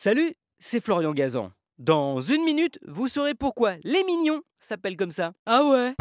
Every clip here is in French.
Salut, c'est Florian Gazan. Dans une minute, vous saurez pourquoi les mignons s'appellent comme ça. Ah ouais?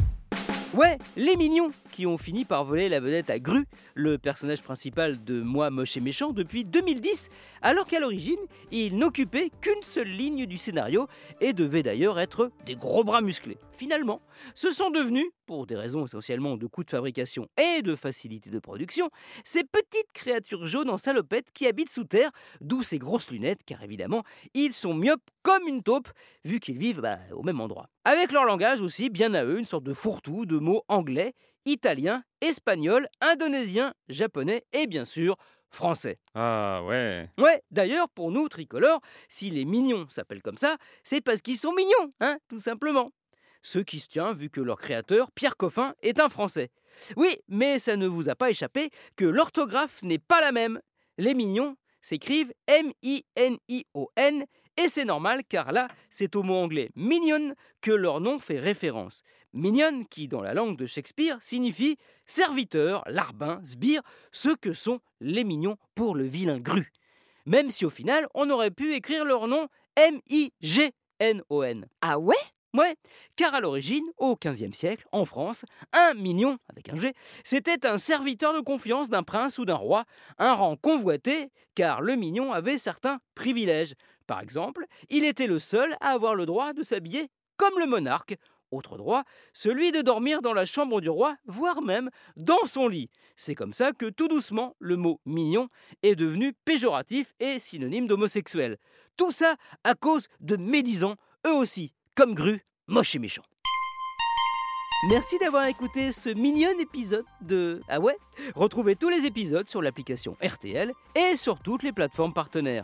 Ouais, les mignons ont fini par voler la vedette à Gru, le personnage principal de Moi moche et méchant depuis 2010, alors qu'à l'origine, il n'occupait qu'une seule ligne du scénario et devait d'ailleurs être des gros bras musclés. Finalement, ce sont devenus, pour des raisons essentiellement de coûts de fabrication et de facilité de production, ces petites créatures jaunes en salopette qui habitent sous terre, d'où ces grosses lunettes, car évidemment, ils sont myopes comme une taupe, vu qu'ils vivent bah, au même endroit. Avec leur langage aussi, bien à eux, une sorte de fourre-tout de mots anglais, italien, espagnol, indonésien, japonais et bien sûr français. Ah ouais. Ouais, d'ailleurs, pour nous, tricolores, si les mignons s'appellent comme ça, c'est parce qu'ils sont mignons, hein, tout simplement. Ce qui se tient vu que leur créateur, Pierre Coffin, est un Français. Oui, mais ça ne vous a pas échappé que l'orthographe n'est pas la même. Les mignons s'écrivent M-I-N-I-O-N et c'est normal car là, c'est au mot anglais mignon que leur nom fait référence. Mignon qui, dans la langue de Shakespeare, signifie serviteur, larbin, sbire, ce que sont les mignons pour le vilain gru. Même si au final, on aurait pu écrire leur nom M-I-G-N-O-N. Ah ouais? Ouais, car à l'origine, au XVe siècle, en France, un mignon, avec un G, c'était un serviteur de confiance d'un prince ou d'un roi, un rang convoité, car le mignon avait certains privilèges. Par exemple, il était le seul à avoir le droit de s'habiller comme le monarque. Autre droit, celui de dormir dans la chambre du roi, voire même dans son lit. C'est comme ça que tout doucement, le mot mignon est devenu péjoratif et synonyme d'homosexuel. Tout ça à cause de médisants, eux aussi, comme Gru, moche et méchant. Merci d'avoir écouté ce mignon épisode de Ah ouais? Retrouvez tous les épisodes sur l'application RTL et sur toutes les plateformes partenaires.